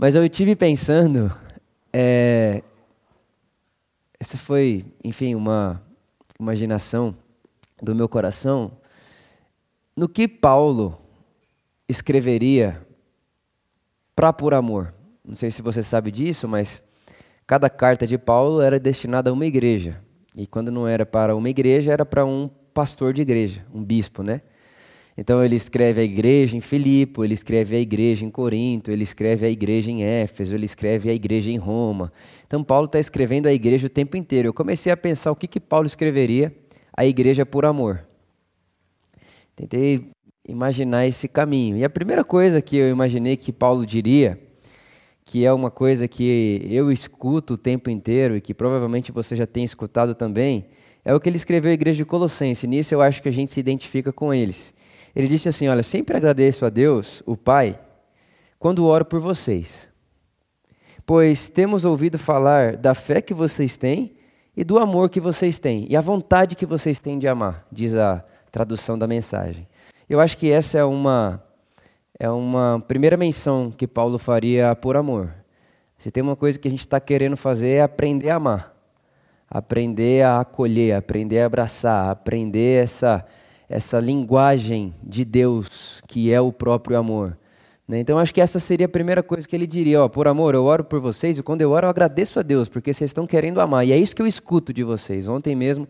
Mas eu tive pensando, é, essa foi, enfim, uma imaginação do meu coração, no que Paulo escreveria para por amor. Não sei se você sabe disso, mas cada carta de Paulo era destinada a uma igreja. E quando não era para uma igreja, era para um pastor de igreja, um bispo, né? Então ele escreve a igreja em Filipe, ele escreve a igreja em Corinto, ele escreve a igreja em Éfeso, ele escreve a igreja em Roma. Então Paulo está escrevendo a igreja o tempo inteiro. Eu comecei a pensar o que, que Paulo escreveria a igreja por amor. Tentei imaginar esse caminho. E a primeira coisa que eu imaginei que Paulo diria, que é uma coisa que eu escuto o tempo inteiro e que provavelmente você já tem escutado também, é o que ele escreveu à igreja de Colossense. Nisso eu acho que a gente se identifica com eles. Ele disse assim: Olha, sempre agradeço a Deus, o Pai, quando oro por vocês, pois temos ouvido falar da fé que vocês têm e do amor que vocês têm, e a vontade que vocês têm de amar, diz a tradução da mensagem. Eu acho que essa é uma, é uma primeira menção que Paulo faria por amor. Se tem uma coisa que a gente está querendo fazer é aprender a amar, aprender a acolher, aprender a abraçar, aprender essa essa linguagem de Deus, que é o próprio amor. Né? Então, acho que essa seria a primeira coisa que ele diria: ó, por amor, eu oro por vocês, e quando eu oro, eu agradeço a Deus, porque vocês estão querendo amar. E é isso que eu escuto de vocês. Ontem mesmo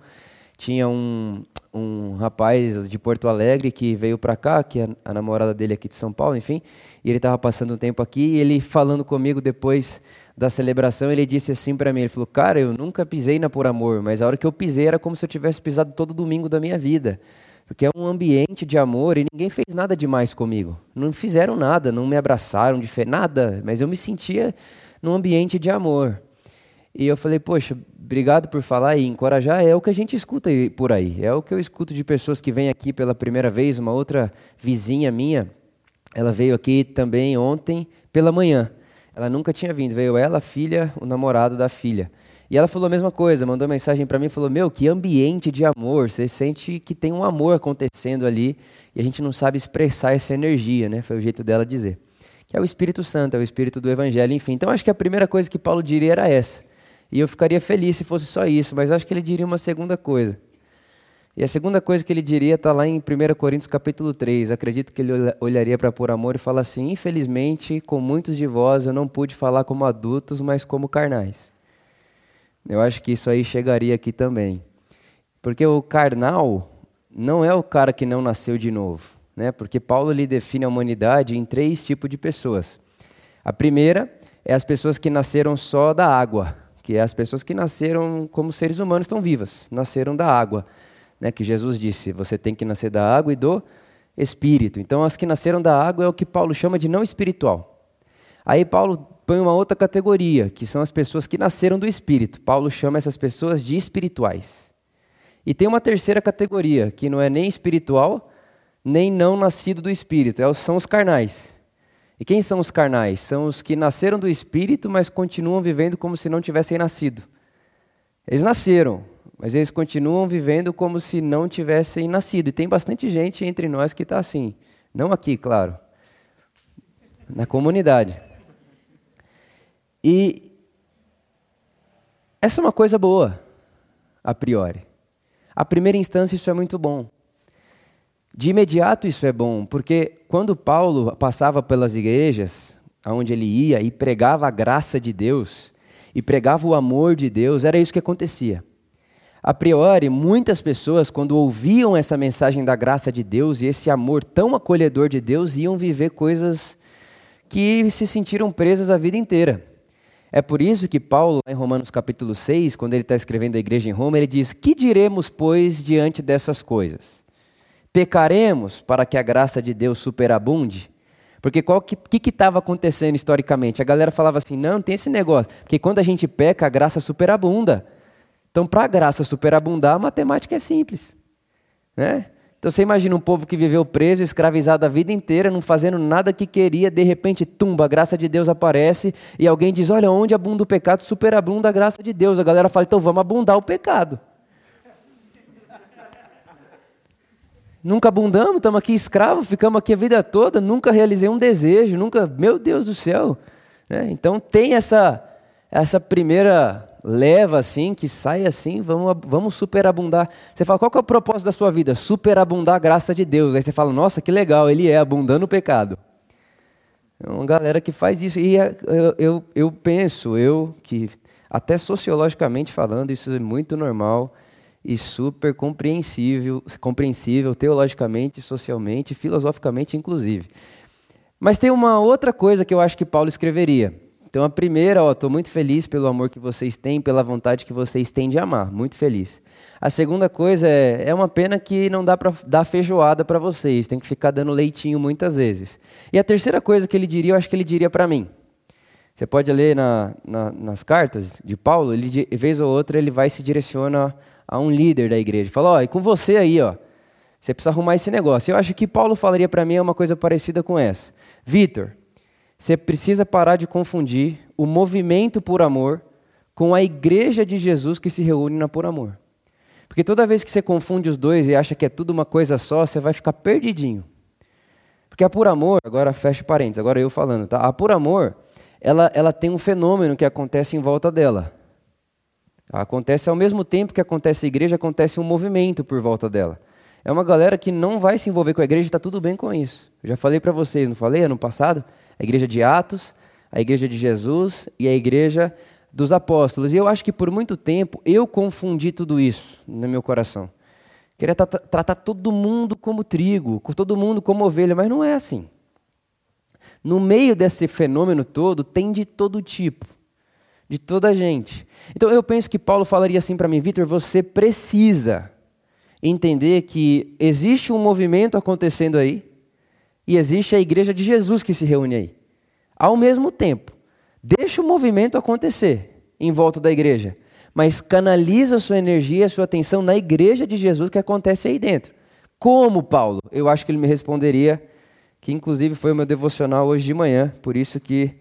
tinha um, um rapaz de Porto Alegre que veio para cá, que é a namorada dele aqui de São Paulo, enfim, e ele estava passando um tempo aqui, e ele falando comigo depois da celebração, ele disse assim para mim, ele falou, cara, eu nunca pisei na Por Amor, mas a hora que eu pisei era como se eu tivesse pisado todo domingo da minha vida porque é um ambiente de amor e ninguém fez nada demais comigo. Não fizeram nada, não me abraçaram nada, mas eu me sentia num ambiente de amor. E eu falei, poxa, obrigado por falar e encorajar. É o que a gente escuta por aí. É o que eu escuto de pessoas que vêm aqui pela primeira vez. Uma outra vizinha minha, ela veio aqui também ontem pela manhã. Ela nunca tinha vindo. Veio ela, a filha, o namorado da filha. E ela falou a mesma coisa, mandou mensagem para mim, falou: "Meu, que ambiente de amor, você sente que tem um amor acontecendo ali e a gente não sabe expressar essa energia, né?" Foi o jeito dela dizer. Que é o Espírito Santo, é o espírito do evangelho, enfim. Então acho que a primeira coisa que Paulo diria era essa. E eu ficaria feliz se fosse só isso, mas acho que ele diria uma segunda coisa. E a segunda coisa que ele diria está lá em 1 Coríntios capítulo 3. Acredito que ele olharia para por amor e fala assim: Infelizmente, com muitos de vós eu não pude falar como adultos, mas como carnais. Eu acho que isso aí chegaria aqui também. Porque o carnal não é o cara que não nasceu de novo. Né? Porque Paulo lhe define a humanidade em três tipos de pessoas. A primeira é as pessoas que nasceram só da água, que é as pessoas que nasceram como seres humanos, estão vivas, nasceram da água. Né? Que Jesus disse: você tem que nascer da água e do espírito. Então, as que nasceram da água é o que Paulo chama de não espiritual. Aí Paulo põe uma outra categoria, que são as pessoas que nasceram do Espírito. Paulo chama essas pessoas de espirituais. E tem uma terceira categoria, que não é nem espiritual, nem não nascido do Espírito, é são os carnais. E quem são os carnais? São os que nasceram do Espírito, mas continuam vivendo como se não tivessem nascido. Eles nasceram, mas eles continuam vivendo como se não tivessem nascido. E tem bastante gente entre nós que está assim. Não aqui, claro. Na comunidade. E essa é uma coisa boa, a priori. A primeira instância, isso é muito bom. De imediato, isso é bom, porque quando Paulo passava pelas igrejas, aonde ele ia e pregava a graça de Deus, e pregava o amor de Deus, era isso que acontecia. A priori, muitas pessoas, quando ouviam essa mensagem da graça de Deus e esse amor tão acolhedor de Deus, iam viver coisas que se sentiram presas a vida inteira. É por isso que Paulo, em Romanos capítulo 6, quando ele está escrevendo a igreja em Roma, ele diz: Que diremos, pois, diante dessas coisas? Pecaremos para que a graça de Deus superabunde? Porque o que estava acontecendo historicamente? A galera falava assim: não, tem esse negócio. Porque quando a gente peca, a graça superabunda. Então, para a graça superabundar, a matemática é simples. Né? Então você imagina um povo que viveu preso, escravizado a vida inteira, não fazendo nada que queria, de repente, tumba, a graça de Deus aparece e alguém diz: Olha, onde abunda o pecado, superabunda a graça de Deus. A galera fala: Então vamos abundar o pecado. nunca abundamos, estamos aqui escravos, ficamos aqui a vida toda, nunca realizei um desejo, nunca, meu Deus do céu. Né? Então tem essa, essa primeira leva assim, que sai assim, vamos, vamos superabundar. Você fala, qual é o propósito da sua vida? Superabundar a graça de Deus. Aí você fala, nossa, que legal, ele é abundando o pecado. É uma galera que faz isso. E é, eu, eu, eu penso, eu que, até sociologicamente falando, isso é muito normal e super compreensível, compreensível teologicamente, socialmente, filosoficamente, inclusive. Mas tem uma outra coisa que eu acho que Paulo escreveria. Então, a primeira, estou muito feliz pelo amor que vocês têm, pela vontade que vocês têm de amar, muito feliz. A segunda coisa é, é uma pena que não dá para dar feijoada para vocês, tem que ficar dando leitinho muitas vezes. E a terceira coisa que ele diria, eu acho que ele diria para mim. Você pode ler na, na, nas cartas de Paulo, ele, vez ou outra ele vai se direciona a um líder da igreja. Fala, ó, e com você aí, ó, você precisa arrumar esse negócio. Eu acho que Paulo falaria para mim uma coisa parecida com essa. Vitor, você precisa parar de confundir o movimento por amor com a igreja de Jesus que se reúne na por amor. Porque toda vez que você confunde os dois e acha que é tudo uma coisa só, você vai ficar perdidinho. Porque a por amor, agora fecha parênteses, agora eu falando, tá? A por amor, ela, ela tem um fenômeno que acontece em volta dela. Acontece ao mesmo tempo que acontece a igreja, acontece um movimento por volta dela. É uma galera que não vai se envolver com a igreja e está tudo bem com isso. Eu já falei para vocês, não falei ano passado? A igreja de Atos, a igreja de Jesus e a igreja dos apóstolos. E eu acho que por muito tempo eu confundi tudo isso no meu coração. Queria tratar todo mundo como trigo, todo mundo como ovelha, mas não é assim. No meio desse fenômeno todo, tem de todo tipo, de toda gente. Então eu penso que Paulo falaria assim para mim, Vitor, você precisa entender que existe um movimento acontecendo aí, e existe a igreja de Jesus que se reúne aí. Ao mesmo tempo, deixa o movimento acontecer em volta da igreja, mas canaliza sua energia, sua atenção na igreja de Jesus que acontece aí dentro. Como, Paulo? Eu acho que ele me responderia, que inclusive foi o meu devocional hoje de manhã, por isso que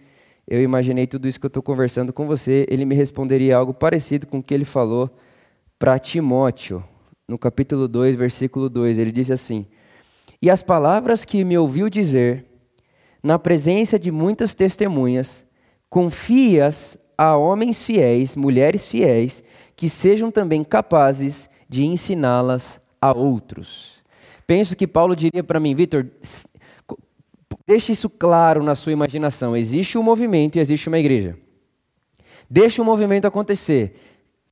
eu imaginei tudo isso que eu estou conversando com você. Ele me responderia algo parecido com o que ele falou para Timóteo, no capítulo 2, versículo 2. Ele disse assim: e as palavras que me ouviu dizer, na presença de muitas testemunhas, confias a homens fiéis, mulheres fiéis, que sejam também capazes de ensiná-las a outros. Penso que Paulo diria para mim, Vitor, deixe isso claro na sua imaginação. Existe um movimento e existe uma igreja. Deixe o movimento acontecer.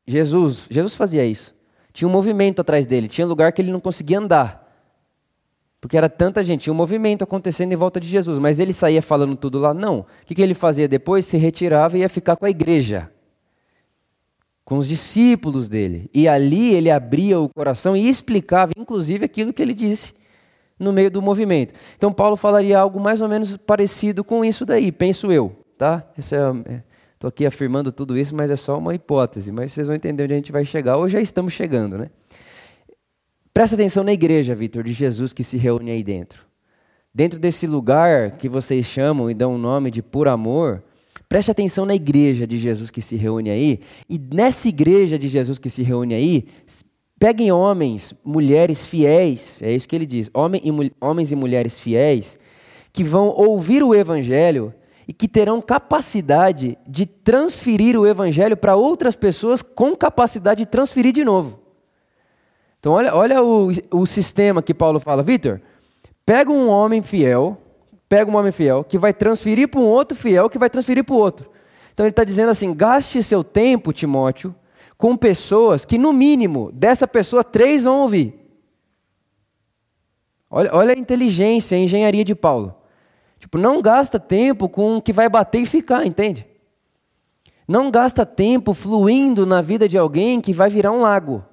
Jesus, Jesus fazia isso. Tinha um movimento atrás dele, tinha lugar que ele não conseguia andar. Porque era tanta gente, tinha um movimento acontecendo em volta de Jesus, mas ele saía falando tudo lá? Não. O que, que ele fazia depois? Se retirava e ia ficar com a igreja, com os discípulos dele. E ali ele abria o coração e explicava, inclusive, aquilo que ele disse no meio do movimento. Então, Paulo falaria algo mais ou menos parecido com isso daí, penso eu. Tá? Estou é, é aqui afirmando tudo isso, mas é só uma hipótese. Mas vocês vão entender onde a gente vai chegar, ou já estamos chegando, né? Presta atenção na igreja, Vitor, de Jesus que se reúne aí dentro. Dentro desse lugar que vocês chamam e dão o nome de por amor, preste atenção na igreja de Jesus que se reúne aí. E nessa igreja de Jesus que se reúne aí, peguem homens, mulheres fiéis, é isso que ele diz, homem e, homens e mulheres fiéis, que vão ouvir o evangelho e que terão capacidade de transferir o evangelho para outras pessoas com capacidade de transferir de novo. Então, olha, olha o, o sistema que Paulo fala. Vitor, pega um homem fiel, pega um homem fiel, que vai transferir para um outro fiel, que vai transferir para o outro. Então, ele está dizendo assim: gaste seu tempo, Timóteo, com pessoas que, no mínimo, dessa pessoa, três vão ouvir. Olha, olha a inteligência, a engenharia de Paulo. Tipo, não gasta tempo com o que vai bater e ficar, entende? Não gasta tempo fluindo na vida de alguém que vai virar um lago.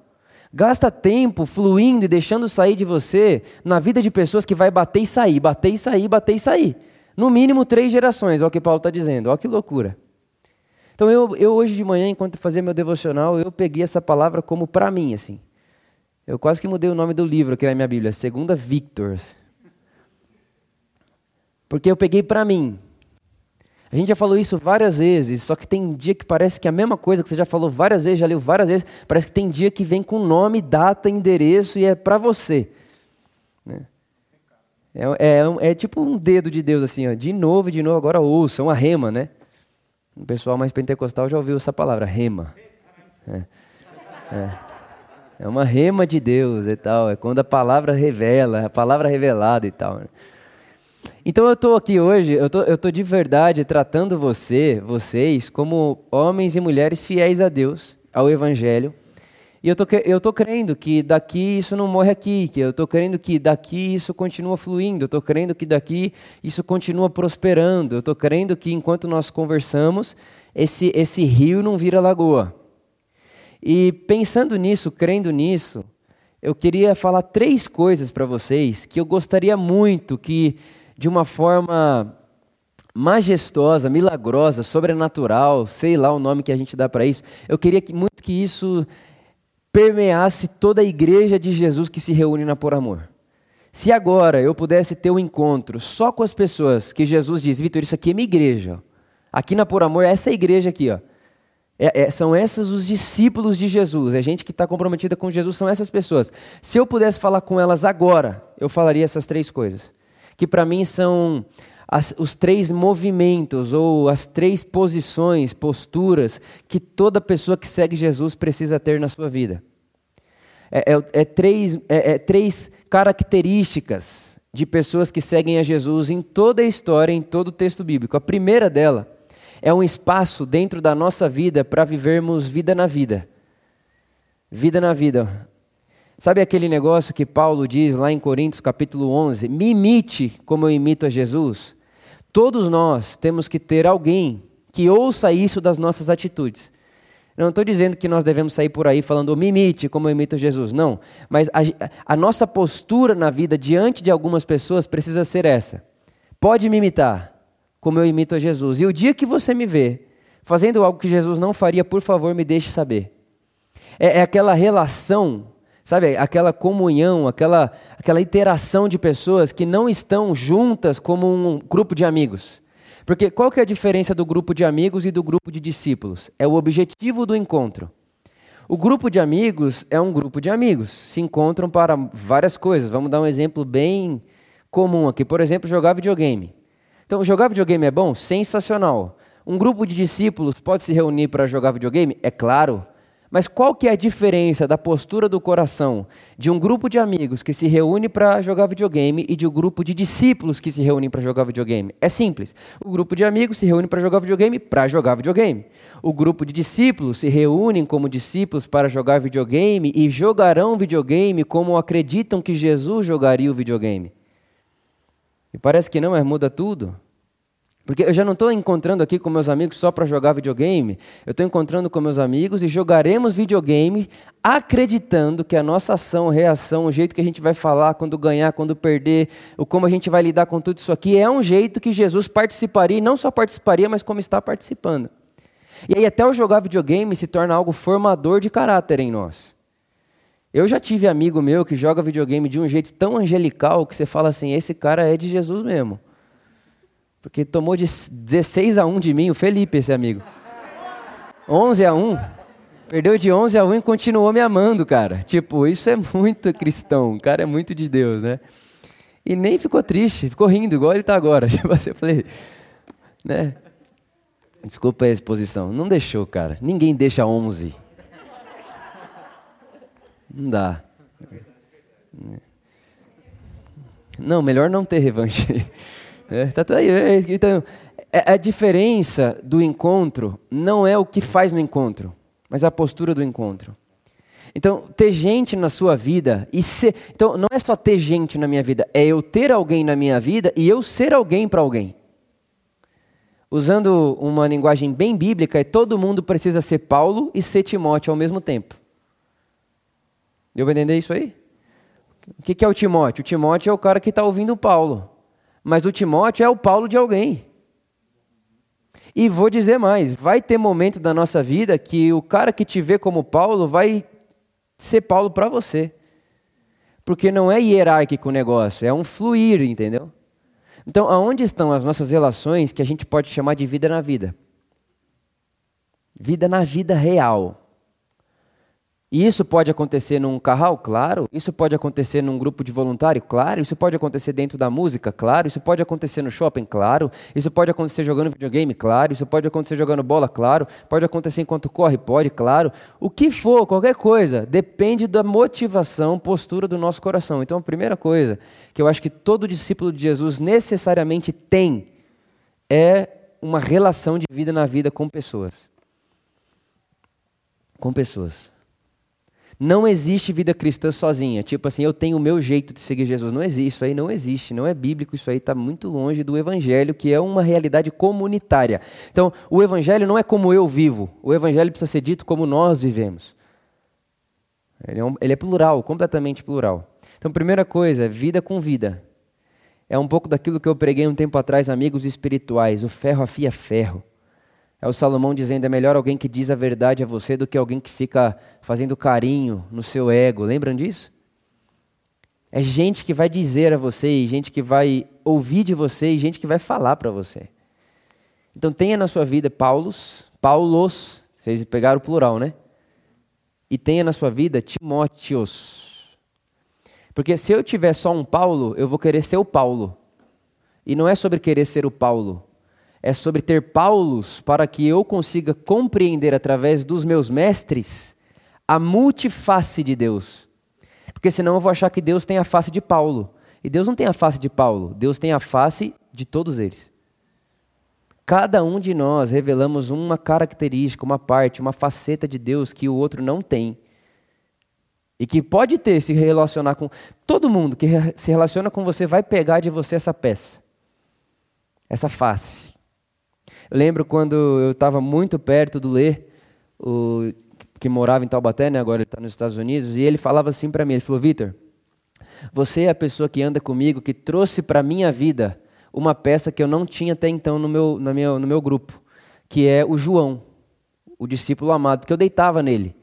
Gasta tempo fluindo e deixando sair de você na vida de pessoas que vai bater e sair, bater e sair, bater e sair. No mínimo três gerações, é o que Paulo está dizendo. Olha que loucura. Então eu, eu hoje de manhã, enquanto fazia meu devocional, eu peguei essa palavra como para mim, assim. Eu quase que mudei o nome do livro aqui na minha Bíblia, Segunda Victors. Porque eu peguei para mim. A gente já falou isso várias vezes, só que tem dia que parece que é a mesma coisa que você já falou várias vezes, já leu várias vezes, parece que tem dia que vem com nome, data, endereço e é para você. Né? É, é, é, tipo um dedo de Deus assim, ó, de novo, de novo, agora ouça, uma rema, né? O pessoal mais pentecostal já ouviu essa palavra, rema. É, é. é uma rema de Deus e tal. É quando a palavra revela, a palavra revelada e tal. Né? Então eu estou aqui hoje, eu tô, estou tô de verdade tratando você, vocês, como homens e mulheres fiéis a Deus, ao Evangelho. E eu tô, eu tô crendo que daqui isso não morre aqui, que eu estou crendo que daqui isso continua fluindo, eu estou crendo que daqui isso continua prosperando, eu estou crendo que enquanto nós conversamos, esse, esse rio não vira lagoa. E pensando nisso, crendo nisso, eu queria falar três coisas para vocês que eu gostaria muito que de uma forma majestosa, milagrosa, sobrenatural, sei lá o nome que a gente dá para isso. Eu queria que, muito que isso permeasse toda a igreja de Jesus que se reúne na Por Amor. Se agora eu pudesse ter um encontro só com as pessoas que Jesus diz, Vitor, isso aqui é minha igreja. Aqui na Por Amor, essa é igreja aqui, ó. É, é, são esses os discípulos de Jesus. É gente que está comprometida com Jesus, são essas pessoas. Se eu pudesse falar com elas agora, eu falaria essas três coisas que para mim são as, os três movimentos ou as três posições, posturas que toda pessoa que segue Jesus precisa ter na sua vida. É, é, é três, é, é três características de pessoas que seguem a Jesus em toda a história, em todo o texto bíblico. A primeira dela é um espaço dentro da nossa vida para vivermos vida na vida. Vida na vida. Sabe aquele negócio que Paulo diz lá em Coríntios capítulo 11? Me imite como eu imito a Jesus. Todos nós temos que ter alguém que ouça isso das nossas atitudes. Eu não estou dizendo que nós devemos sair por aí falando, me imite como eu imito Jesus. Não. Mas a, a nossa postura na vida diante de algumas pessoas precisa ser essa. Pode me imitar como eu imito a Jesus. E o dia que você me vê fazendo algo que Jesus não faria, por favor, me deixe saber. É, é aquela relação Sabe, aquela comunhão, aquela, aquela interação de pessoas que não estão juntas como um grupo de amigos. Porque qual que é a diferença do grupo de amigos e do grupo de discípulos? É o objetivo do encontro. O grupo de amigos é um grupo de amigos, se encontram para várias coisas. Vamos dar um exemplo bem comum aqui. Por exemplo, jogar videogame. Então, jogar videogame é bom? Sensacional. Um grupo de discípulos pode se reunir para jogar videogame? É claro. Mas qual que é a diferença da postura do coração de um grupo de amigos que se reúne para jogar videogame e de um grupo de discípulos que se reúnem para jogar videogame? É simples. O grupo de amigos se reúne para jogar videogame para jogar videogame. O grupo de discípulos se reúnem como discípulos para jogar videogame e jogarão videogame como acreditam que Jesus jogaria o videogame. E parece que não, mas muda tudo. Porque eu já não estou encontrando aqui com meus amigos só para jogar videogame. Eu estou encontrando com meus amigos e jogaremos videogame acreditando que a nossa ação, reação, o jeito que a gente vai falar quando ganhar, quando perder, o como a gente vai lidar com tudo isso aqui é um jeito que Jesus participaria e não só participaria, mas como está participando. E aí até o jogar videogame se torna algo formador de caráter em nós. Eu já tive amigo meu que joga videogame de um jeito tão angelical que você fala assim, esse cara é de Jesus mesmo. Porque tomou de 16 a 1 de mim, o Felipe, esse amigo. 11 a 1. Perdeu de 11 a 1 e continuou me amando, cara. Tipo, isso é muito cristão. O cara é muito de Deus, né? E nem ficou triste, ficou rindo, igual ele está agora. Tipo assim, eu falei, né? Desculpa a exposição. Não deixou, cara. Ninguém deixa 11. Não dá. Não, melhor não ter revanche. É, tá, tá aí, é, então, é, a diferença do encontro não é o que faz no encontro, mas a postura do encontro. Então, ter gente na sua vida e ser. Então, não é só ter gente na minha vida, é eu ter alguém na minha vida e eu ser alguém para alguém. Usando uma linguagem bem bíblica, é todo mundo precisa ser Paulo e ser Timóteo ao mesmo tempo. Deu para entender isso aí? O que é o Timóteo? O Timóteo é o cara que está ouvindo Paulo. Mas o Timóteo é o Paulo de alguém. E vou dizer mais: vai ter momento da nossa vida que o cara que te vê como Paulo vai ser Paulo para você. Porque não é hierárquico o negócio, é um fluir, entendeu? Então, aonde estão as nossas relações que a gente pode chamar de vida na vida? Vida na vida real. E isso pode acontecer num carral? Claro. Isso pode acontecer num grupo de voluntário? Claro. Isso pode acontecer dentro da música? Claro. Isso pode acontecer no shopping? Claro. Isso pode acontecer jogando videogame? Claro. Isso pode acontecer jogando bola? Claro. Pode acontecer enquanto corre? Pode? Claro. O que for, qualquer coisa, depende da motivação, postura do nosso coração. Então, a primeira coisa que eu acho que todo discípulo de Jesus necessariamente tem é uma relação de vida na vida com pessoas. Com pessoas. Não existe vida cristã sozinha. Tipo assim, eu tenho o meu jeito de seguir Jesus. Não existe, isso aí não existe, não é bíblico, isso aí está muito longe do evangelho, que é uma realidade comunitária. Então, o evangelho não é como eu vivo, o evangelho precisa ser dito como nós vivemos. Ele é, um, ele é plural, completamente plural. Então, primeira coisa, vida com vida. É um pouco daquilo que eu preguei um tempo atrás, amigos espirituais. O ferro afia ferro. É o Salomão dizendo: é melhor alguém que diz a verdade a você do que alguém que fica fazendo carinho no seu ego. Lembram disso? É gente que vai dizer a você, gente que vai ouvir de você, e gente que vai falar para você. Então tenha na sua vida Paulos, Paulos, vocês pegaram o plural, né? E tenha na sua vida Timóteos. Porque se eu tiver só um Paulo, eu vou querer ser o Paulo. E não é sobre querer ser o Paulo é sobre ter Paulos para que eu consiga compreender através dos meus mestres a multiface de Deus. Porque senão eu vou achar que Deus tem a face de Paulo. E Deus não tem a face de Paulo, Deus tem a face de todos eles. Cada um de nós revelamos uma característica, uma parte, uma faceta de Deus que o outro não tem. E que pode ter se relacionar com. Todo mundo que se relaciona com você vai pegar de você essa peça, essa face. Eu lembro quando eu estava muito perto do Lê, o, que morava em Taubaté, né, agora ele está nos Estados Unidos, e ele falava assim para mim, ele falou, Vitor, você é a pessoa que anda comigo, que trouxe para a minha vida uma peça que eu não tinha até então no meu, no meu, no meu grupo, que é o João, o discípulo amado, porque eu deitava nele.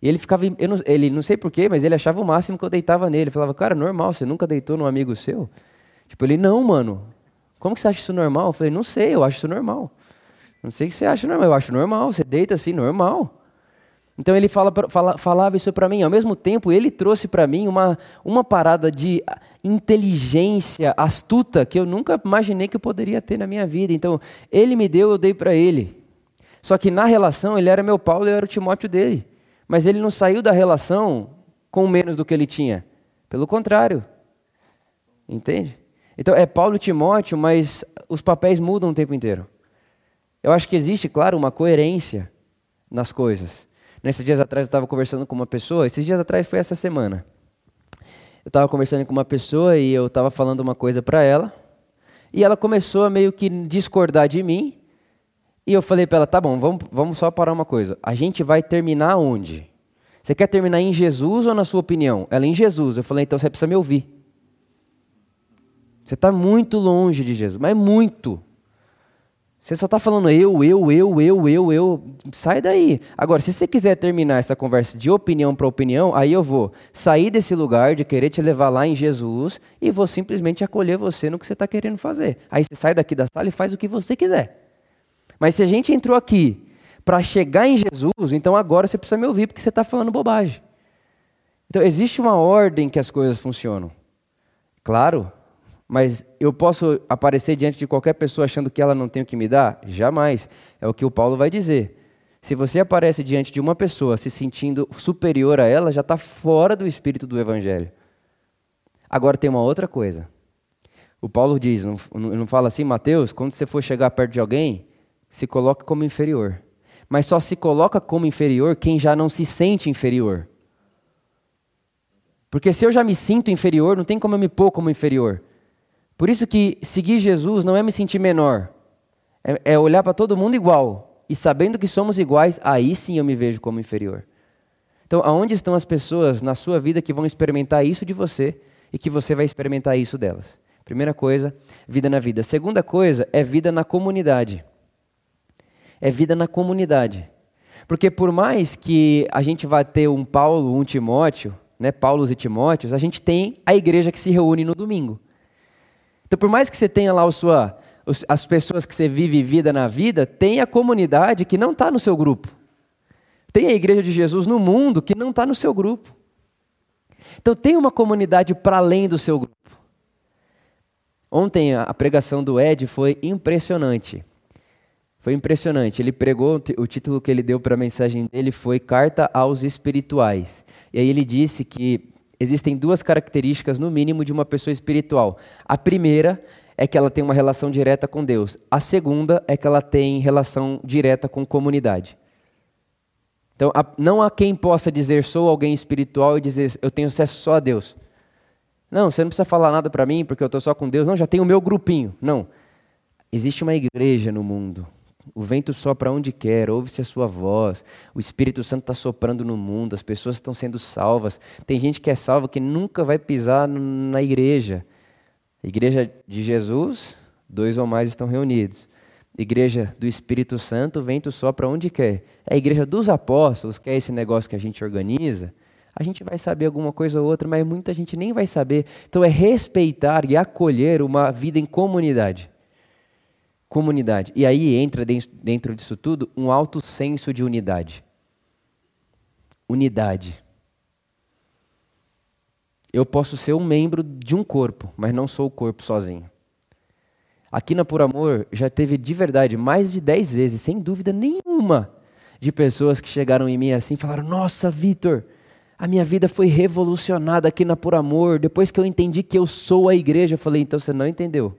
E ele ficava, não, ele não sei porquê, mas ele achava o máximo que eu deitava nele. Ele falava, cara, normal, você nunca deitou num amigo seu? Tipo, ele, não, mano, como que você acha isso normal? Eu falei, não sei, eu acho isso normal. Não sei o que você acha normal, eu acho normal, você deita assim, normal. Então ele fala, fala, falava isso para mim. Ao mesmo tempo, ele trouxe para mim uma, uma parada de inteligência astuta que eu nunca imaginei que eu poderia ter na minha vida. Então, ele me deu, eu dei para ele. Só que na relação, ele era meu Paulo eu era o Timóteo dele. Mas ele não saiu da relação com menos do que ele tinha. Pelo contrário. Entende? Então, é Paulo e Timóteo, mas os papéis mudam o tempo inteiro. Eu acho que existe, claro, uma coerência nas coisas. Nesses dias atrás eu estava conversando com uma pessoa, esses dias atrás foi essa semana. Eu estava conversando com uma pessoa e eu estava falando uma coisa para ela, e ela começou a meio que discordar de mim, e eu falei para ela: tá bom, vamos, vamos só parar uma coisa. A gente vai terminar onde? Você quer terminar em Jesus ou na sua opinião? Ela em Jesus. Eu falei: então você precisa me ouvir. Você está muito longe de Jesus, mas muito. Você só está falando eu, eu, eu, eu, eu, eu. Sai daí. Agora, se você quiser terminar essa conversa de opinião para opinião, aí eu vou sair desse lugar de querer te levar lá em Jesus e vou simplesmente acolher você no que você está querendo fazer. Aí você sai daqui da sala e faz o que você quiser. Mas se a gente entrou aqui para chegar em Jesus, então agora você precisa me ouvir porque você está falando bobagem. Então existe uma ordem que as coisas funcionam. Claro, mas eu posso aparecer diante de qualquer pessoa achando que ela não tem o que me dar? Jamais. É o que o Paulo vai dizer. Se você aparece diante de uma pessoa se sentindo superior a ela, já está fora do espírito do Evangelho. Agora tem uma outra coisa. O Paulo diz, não, não fala assim, Mateus, quando você for chegar perto de alguém, se coloque como inferior. Mas só se coloca como inferior quem já não se sente inferior. Porque se eu já me sinto inferior, não tem como eu me pôr como inferior. Por isso que seguir Jesus não é me sentir menor, é, é olhar para todo mundo igual. E sabendo que somos iguais, aí sim eu me vejo como inferior. Então, aonde estão as pessoas na sua vida que vão experimentar isso de você e que você vai experimentar isso delas? Primeira coisa, vida na vida. Segunda coisa é vida na comunidade. É vida na comunidade. Porque por mais que a gente vá ter um Paulo, um Timóteo, né, Paulos e Timóteos, a gente tem a igreja que se reúne no domingo. Então, por mais que você tenha lá o sua, as pessoas que você vive vida na vida, tem a comunidade que não está no seu grupo. tem a igreja de Jesus no mundo que não está no seu grupo. Então tem uma comunidade para além do seu grupo. Ontem a pregação do Ed foi impressionante. Foi impressionante. Ele pregou, o título que ele deu para a mensagem dele foi Carta aos Espirituais. E aí ele disse que existem duas características, no mínimo, de uma pessoa espiritual. A primeira é que ela tem uma relação direta com Deus. A segunda é que ela tem relação direta com comunidade. Então, não há quem possa dizer sou alguém espiritual e dizer eu tenho acesso só a Deus. Não, você não precisa falar nada para mim porque eu estou só com Deus. Não, já tenho o meu grupinho. Não. Existe uma igreja no mundo. O vento sopra onde quer, ouve-se a sua voz. O Espírito Santo está soprando no mundo, as pessoas estão sendo salvas. Tem gente que é salva que nunca vai pisar na igreja. Igreja de Jesus, dois ou mais estão reunidos. Igreja do Espírito Santo, o vento sopra onde quer. É a igreja dos apóstolos, que é esse negócio que a gente organiza. A gente vai saber alguma coisa ou outra, mas muita gente nem vai saber. Então é respeitar e acolher uma vida em comunidade. Comunidade. E aí entra dentro disso tudo um alto senso de unidade. Unidade. Eu posso ser um membro de um corpo, mas não sou o corpo sozinho. Aqui na Por Amor já teve de verdade mais de dez vezes, sem dúvida nenhuma, de pessoas que chegaram em mim assim e falaram: Nossa, Vitor, a minha vida foi revolucionada aqui na Por Amor. Depois que eu entendi que eu sou a igreja, eu falei: Então você não entendeu.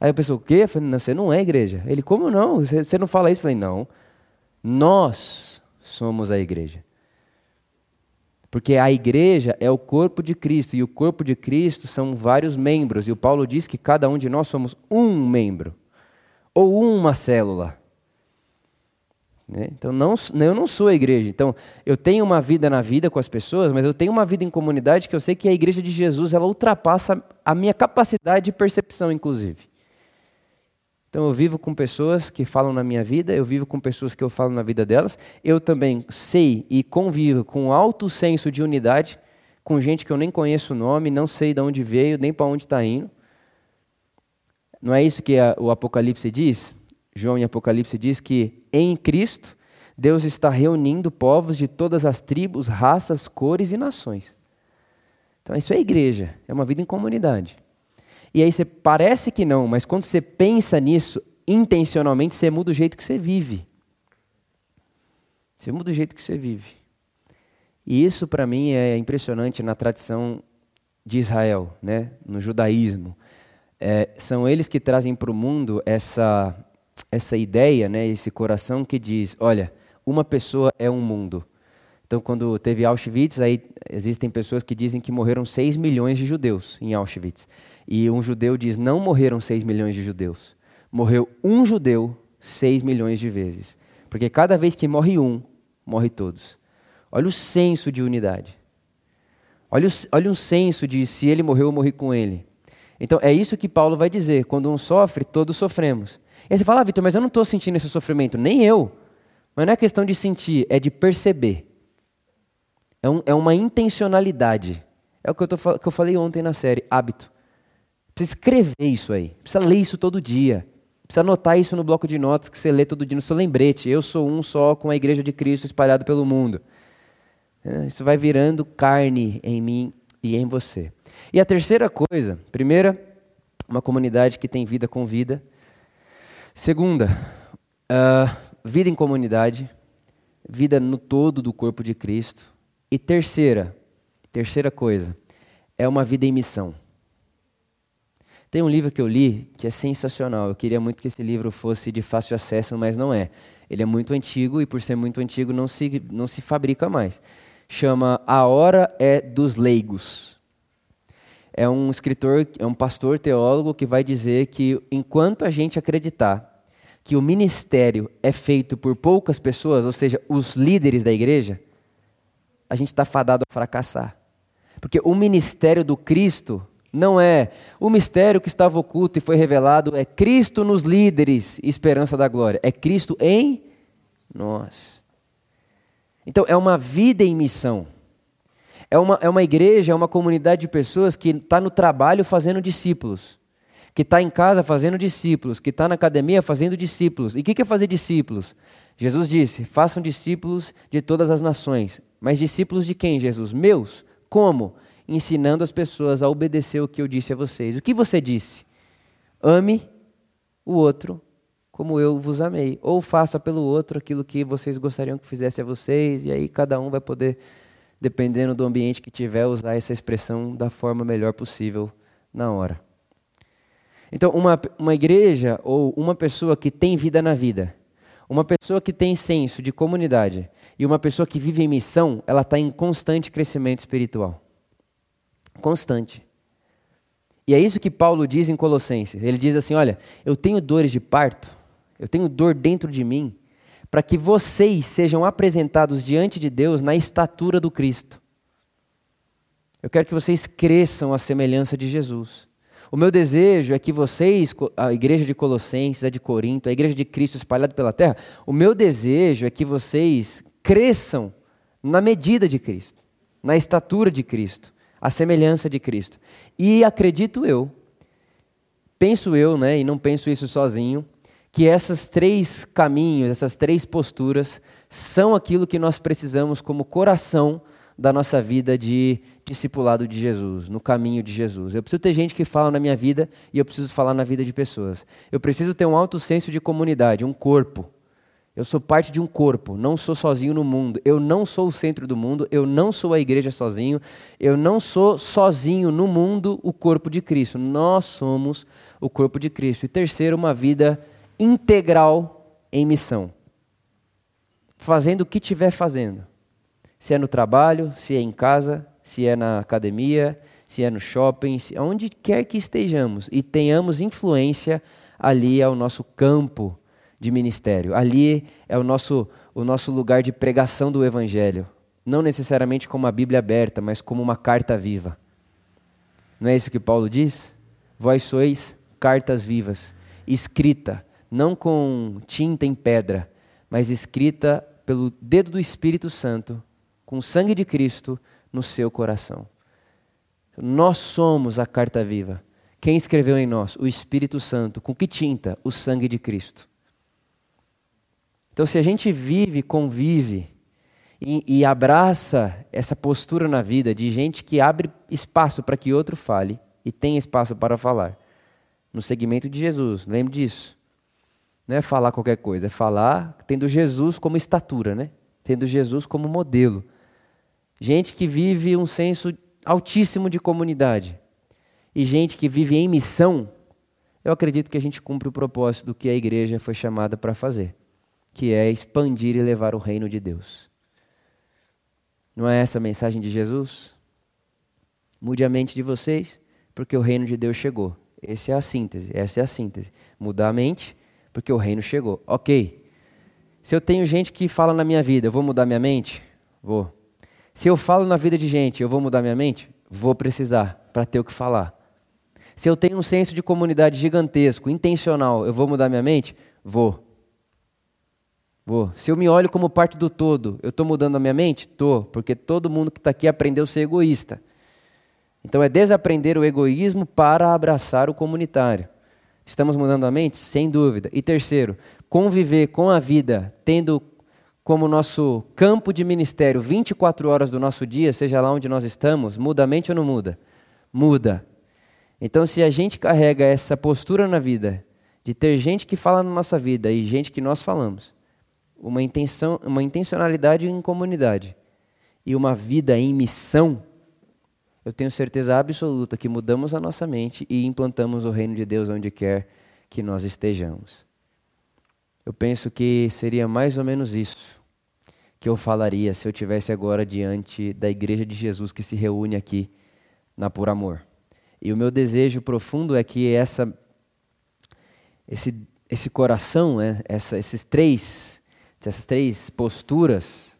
Aí a pessoa: O quê? Eu falei: Não, você não é igreja. Ele: Como não? Você não fala isso? Eu falei: Não, nós somos a igreja. Porque a igreja é o corpo de Cristo e o corpo de Cristo são vários membros. E o Paulo diz que cada um de nós somos um membro ou uma célula. Né? Então, não, eu não sou a igreja. Então, eu tenho uma vida na vida com as pessoas, mas eu tenho uma vida em comunidade que eu sei que a igreja de Jesus ela ultrapassa a minha capacidade de percepção, inclusive. Então eu vivo com pessoas que falam na minha vida, eu vivo com pessoas que eu falo na vida delas. Eu também sei e convivo com alto senso de unidade com gente que eu nem conheço o nome, não sei de onde veio, nem para onde está indo. Não é isso que a, o Apocalipse diz? João em Apocalipse diz que em Cristo Deus está reunindo povos de todas as tribos, raças, cores e nações. Então isso é igreja, é uma vida em comunidade. E aí você parece que não, mas quando você pensa nisso intencionalmente, você muda o jeito que você vive. Você muda o jeito que você vive. E isso para mim é impressionante na tradição de Israel, né? no judaísmo. É, são eles que trazem para o mundo essa, essa ideia, né? esse coração que diz: olha, uma pessoa é um mundo. Então, quando teve Auschwitz, aí existem pessoas que dizem que morreram 6 milhões de judeus em Auschwitz. E um judeu diz: não morreram 6 milhões de judeus. Morreu um judeu 6 milhões de vezes. Porque cada vez que morre um, morre todos. Olha o senso de unidade. Olha o, olha um senso de se ele morreu, eu morri com ele. Então é isso que Paulo vai dizer: quando um sofre, todos sofremos. E aí você fala, ah, Vitor, mas eu não estou sentindo esse sofrimento. Nem eu. Mas não é questão de sentir, é de perceber. É, um, é uma intencionalidade. É o que eu, tô, que eu falei ontem na série, hábito. Precisa escrever isso aí. Precisa ler isso todo dia. Precisa anotar isso no bloco de notas que você lê todo dia no seu lembrete. Eu sou um só com a igreja de Cristo espalhada pelo mundo. É, isso vai virando carne em mim e em você. E a terceira coisa, primeira, uma comunidade que tem vida com vida. Segunda, uh, vida em comunidade, vida no todo do corpo de Cristo. E terceira, terceira coisa, é uma vida em missão. Tem um livro que eu li que é sensacional. Eu queria muito que esse livro fosse de fácil acesso, mas não é. Ele é muito antigo e, por ser muito antigo, não se, não se fabrica mais. Chama A Hora é dos Leigos. É um escritor, é um pastor teólogo que vai dizer que enquanto a gente acreditar que o ministério é feito por poucas pessoas, ou seja, os líderes da igreja, a gente está fadado a fracassar. Porque o ministério do Cristo não é o mistério que estava oculto e foi revelado, é Cristo nos líderes, esperança da glória. É Cristo em nós. Então, é uma vida em missão. É uma, é uma igreja, é uma comunidade de pessoas que está no trabalho fazendo discípulos. que está em casa fazendo discípulos, que está na academia fazendo discípulos. E o que, que é fazer discípulos? Jesus disse: façam discípulos de todas as nações. Mas discípulos de quem, Jesus? Meus. Como? Ensinando as pessoas a obedecer o que eu disse a vocês. O que você disse? Ame o outro como eu vos amei. Ou faça pelo outro aquilo que vocês gostariam que fizesse a vocês, e aí cada um vai poder, dependendo do ambiente que tiver, usar essa expressão da forma melhor possível na hora. Então, uma, uma igreja ou uma pessoa que tem vida na vida, uma pessoa que tem senso de comunidade e uma pessoa que vive em missão, ela está em constante crescimento espiritual. Constante. E é isso que Paulo diz em Colossenses. Ele diz assim: Olha, eu tenho dores de parto, eu tenho dor dentro de mim, para que vocês sejam apresentados diante de Deus na estatura do Cristo. Eu quero que vocês cresçam à semelhança de Jesus. O meu desejo é que vocês, a igreja de Colossenses, a de Corinto, a igreja de Cristo espalhada pela terra, o meu desejo é que vocês cresçam na medida de Cristo, na estatura de Cristo, à semelhança de Cristo. E acredito eu, penso eu, né, e não penso isso sozinho, que esses três caminhos, essas três posturas, são aquilo que nós precisamos como coração da nossa vida de discipulado de Jesus, no caminho de Jesus. Eu preciso ter gente que fala na minha vida e eu preciso falar na vida de pessoas. Eu preciso ter um alto senso de comunidade, um corpo. Eu sou parte de um corpo, não sou sozinho no mundo. Eu não sou o centro do mundo, eu não sou a igreja sozinho, eu não sou sozinho no mundo o corpo de Cristo. Nós somos o corpo de Cristo. E terceiro, uma vida integral em missão. Fazendo o que estiver fazendo. Se é no trabalho, se é em casa, se é na academia, se é no shopping, se, onde quer que estejamos e tenhamos influência, ali é o nosso campo de ministério. Ali é o nosso, o nosso lugar de pregação do Evangelho. Não necessariamente como a Bíblia aberta, mas como uma carta viva. Não é isso que Paulo diz? Vós sois cartas vivas, escrita, não com tinta em pedra, mas escrita pelo dedo do Espírito Santo, com o sangue de Cristo no seu coração. Nós somos a carta viva. Quem escreveu em nós? O Espírito Santo. Com que tinta? O sangue de Cristo. Então, se a gente vive, convive e, e abraça essa postura na vida de gente que abre espaço para que outro fale e tem espaço para falar, no segmento de Jesus, lembre disso. Não é falar qualquer coisa, é falar tendo Jesus como estatura, né? tendo Jesus como modelo. Gente que vive um senso altíssimo de comunidade. E gente que vive em missão, eu acredito que a gente cumpre o propósito do que a igreja foi chamada para fazer, que é expandir e levar o reino de Deus. Não é essa a mensagem de Jesus? Mude a mente de vocês, porque o reino de Deus chegou. Essa é a síntese, essa é a síntese. Mudar a mente, porque o reino chegou. Ok. Se eu tenho gente que fala na minha vida, eu vou mudar minha mente? Vou. Se eu falo na vida de gente, eu vou mudar minha mente? Vou precisar para ter o que falar. Se eu tenho um senso de comunidade gigantesco, intencional, eu vou mudar minha mente? Vou. Vou. Se eu me olho como parte do todo, eu estou mudando a minha mente? Estou, porque todo mundo que está aqui aprendeu a ser egoísta. Então é desaprender o egoísmo para abraçar o comunitário. Estamos mudando a mente? Sem dúvida. E terceiro, conviver com a vida, tendo como nosso campo de ministério 24 horas do nosso dia, seja lá onde nós estamos, muda a mente ou não muda? Muda. Então, se a gente carrega essa postura na vida, de ter gente que fala na nossa vida e gente que nós falamos, uma, intenção, uma intencionalidade em comunidade e uma vida em missão, eu tenho certeza absoluta que mudamos a nossa mente e implantamos o reino de Deus onde quer que nós estejamos. Eu penso que seria mais ou menos isso que eu falaria se eu tivesse agora diante da igreja de Jesus que se reúne aqui na Por Amor. E o meu desejo profundo é que essa esse esse coração, né, essa, esses três essas três posturas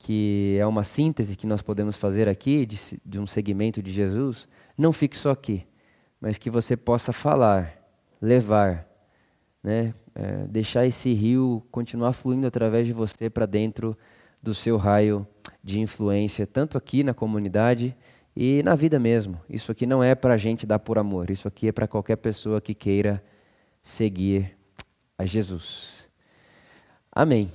que é uma síntese que nós podemos fazer aqui de, de um segmento de Jesus, não fique só aqui, mas que você possa falar, levar, né, é, deixar esse rio continuar fluindo através de você para dentro do seu raio de influência, tanto aqui na comunidade e na vida mesmo. Isso aqui não é para a gente dar por amor, isso aqui é para qualquer pessoa que queira seguir a Jesus. Amém.